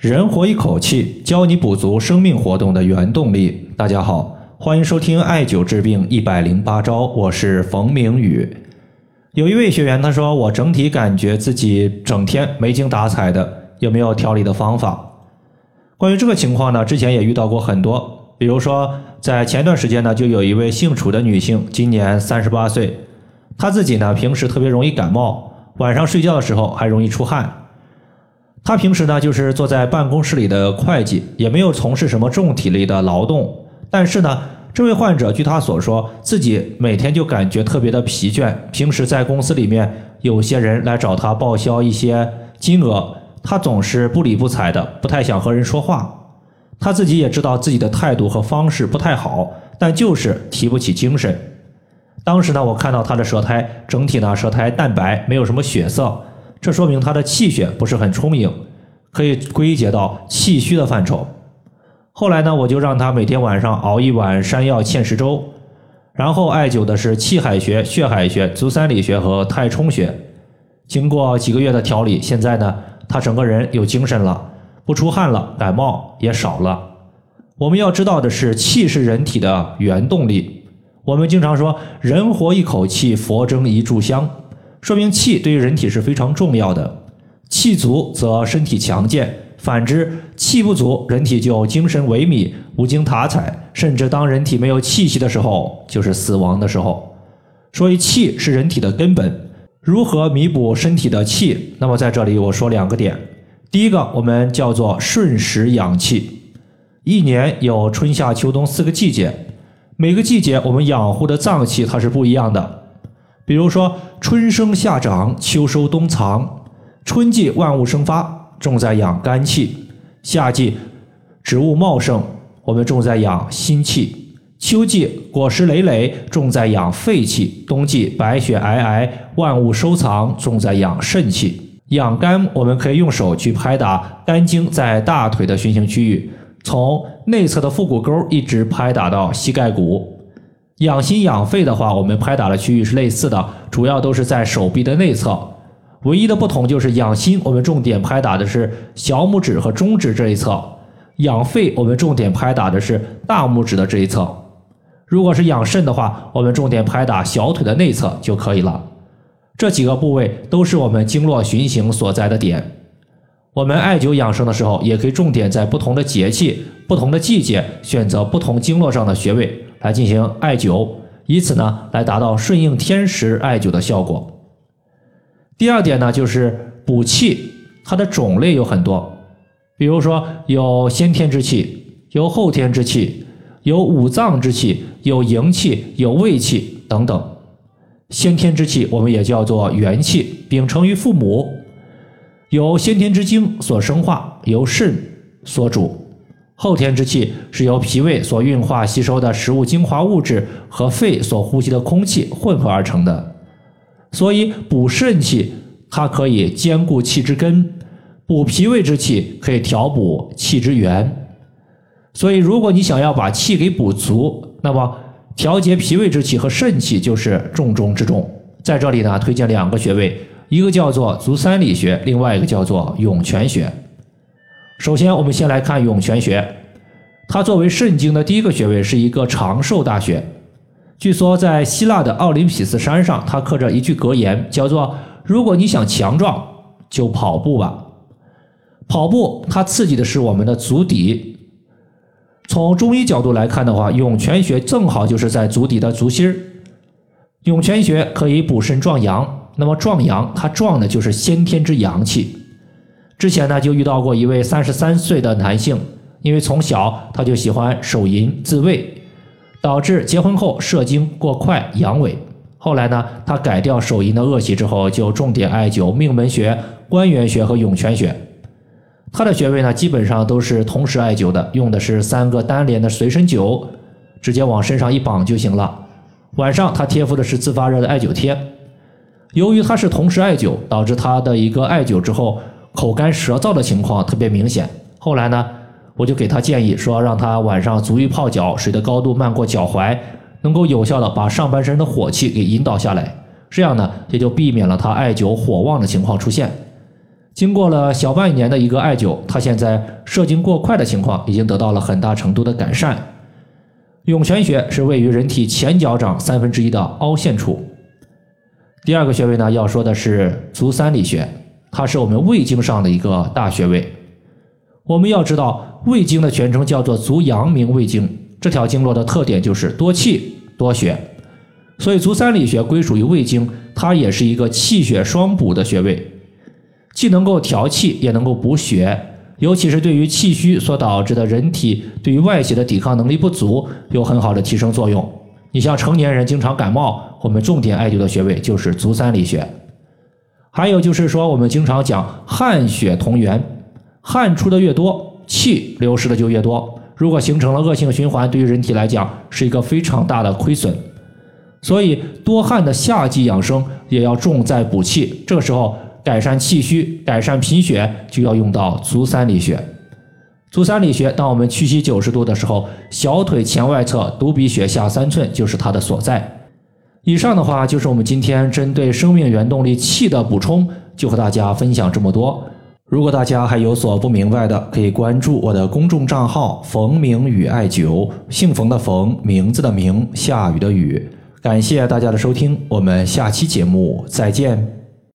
人活一口气，教你补足生命活动的原动力。大家好，欢迎收听艾灸治病一百零八招，我是冯明宇。有一位学员他说，我整体感觉自己整天没精打采的，有没有调理的方法？关于这个情况呢，之前也遇到过很多，比如说在前段时间呢，就有一位姓楚的女性，今年三十八岁，她自己呢平时特别容易感冒，晚上睡觉的时候还容易出汗。他平时呢就是坐在办公室里的会计，也没有从事什么重体力的劳动。但是呢，这位患者据他所说，自己每天就感觉特别的疲倦。平时在公司里面，有些人来找他报销一些金额，他总是不理不睬的，不太想和人说话。他自己也知道自己的态度和方式不太好，但就是提不起精神。当时呢，我看到他的舌苔整体呢舌苔淡白，没有什么血色。这说明他的气血不是很充盈，可以归结到气虚的范畴。后来呢，我就让他每天晚上熬一碗山药芡实粥，然后艾灸的是气海穴、血海穴、足三里穴和太冲穴。经过几个月的调理，现在呢，他整个人有精神了，不出汗了，感冒也少了。我们要知道的是，气是人体的原动力。我们经常说，人活一口气，佛争一炷香。说明气对于人体是非常重要的，气足则身体强健，反之气不足，人体就精神萎靡、无精打采，甚至当人体没有气息的时候，就是死亡的时候。所以气是人体的根本，如何弥补身体的气？那么在这里我说两个点，第一个我们叫做顺时养气，一年有春夏秋冬四个季节，每个季节我们养护的脏器它是不一样的。比如说，春生夏长，秋收冬藏。春季万物生发，重在养肝气；夏季植物茂盛，我们重在养心气；秋季果实累累，重在养肺气；冬季白雪皑皑，万物收藏，重在养肾气。养肝，我们可以用手去拍打肝经在大腿的循行区域，从内侧的腹股沟一直拍打到膝盖骨。养心养肺的话，我们拍打的区域是类似的，主要都是在手臂的内侧。唯一的不同就是养心，我们重点拍打的是小拇指和中指这一侧；养肺，我们重点拍打的是大拇指的这一侧。如果是养肾的话，我们重点拍打小腿的内侧就可以了。这几个部位都是我们经络循行所在的点。我们艾灸养生的时候，也可以重点在不同的节气、不同的季节，选择不同经络上的穴位。来进行艾灸，以此呢来达到顺应天时艾灸的效果。第二点呢就是补气，它的种类有很多，比如说有先天之气，有后天之气，有五脏之气，有营气，有胃气等等。先天之气我们也叫做元气，秉承于父母，由先天之精所生化，由肾所主。后天之气是由脾胃所运化吸收的食物精华物质和肺所呼吸的空气混合而成的，所以补肾气它可以兼顾气之根，补脾胃之气可以调补气之源。所以，如果你想要把气给补足，那么调节脾胃之气和肾气就是重中之重。在这里呢，推荐两个穴位，一个叫做足三里穴，另外一个叫做涌泉穴。首先，我们先来看涌泉穴，它作为肾经的第一个穴位，是一个长寿大穴。据说在希腊的奥林匹斯山上，它刻着一句格言，叫做“如果你想强壮，就跑步吧”。跑步它刺激的是我们的足底。从中医角度来看的话，涌泉穴正好就是在足底的足心儿。涌泉穴可以补肾壮阳，那么壮阳，它壮的就是先天之阳气。之前呢，就遇到过一位三十三岁的男性，因为从小他就喜欢手淫自慰，导致结婚后射精过快阳痿。后来呢，他改掉手淫的恶习之后，就重点艾灸命门穴、关元穴和涌泉穴。他的穴位呢，基本上都是同时艾灸的，用的是三个单联的随身灸，直接往身上一绑就行了。晚上他贴敷的是自发热的艾灸贴。由于他是同时艾灸，导致他的一个艾灸之后。口干舌燥的情况特别明显。后来呢，我就给他建议说，让他晚上足浴泡脚，水的高度漫过脚踝，能够有效的把上半身的火气给引导下来。这样呢，也就避免了他艾灸火旺的情况出现。经过了小半年的一个艾灸，他现在射精过快的情况已经得到了很大程度的改善。涌泉穴是位于人体前脚掌三分之一的凹陷处。第二个穴位呢，要说的是足三里穴，它是我们胃经上的一个大穴位。我们要知道，胃经的全称叫做足阳明胃经，这条经络的特点就是多气多血，所以足三里穴归属于胃经，它也是一个气血双补的穴位，既能够调气，也能够补血。尤其是对于气虚所导致的人体对于外邪的抵抗能力不足，有很好的提升作用。你像成年人经常感冒，我们重点艾灸的穴位就是足三里穴。还有就是说，我们经常讲汗血同源，汗出的越多，气流失的就越多。如果形成了恶性循环，对于人体来讲是一个非常大的亏损。所以多汗的夏季养生也要重在补气。这个时候。改善气虚、改善贫血，就要用到足三里穴。足三里穴，当我们屈膝九十度的时候，小腿前外侧犊鼻穴下三寸就是它的所在。以上的话就是我们今天针对生命原动力气的补充，就和大家分享这么多。如果大家还有所不明白的，可以关注我的公众账号“冯明宇艾灸”，姓冯的冯，名字的名，下雨的雨。感谢大家的收听，我们下期节目再见。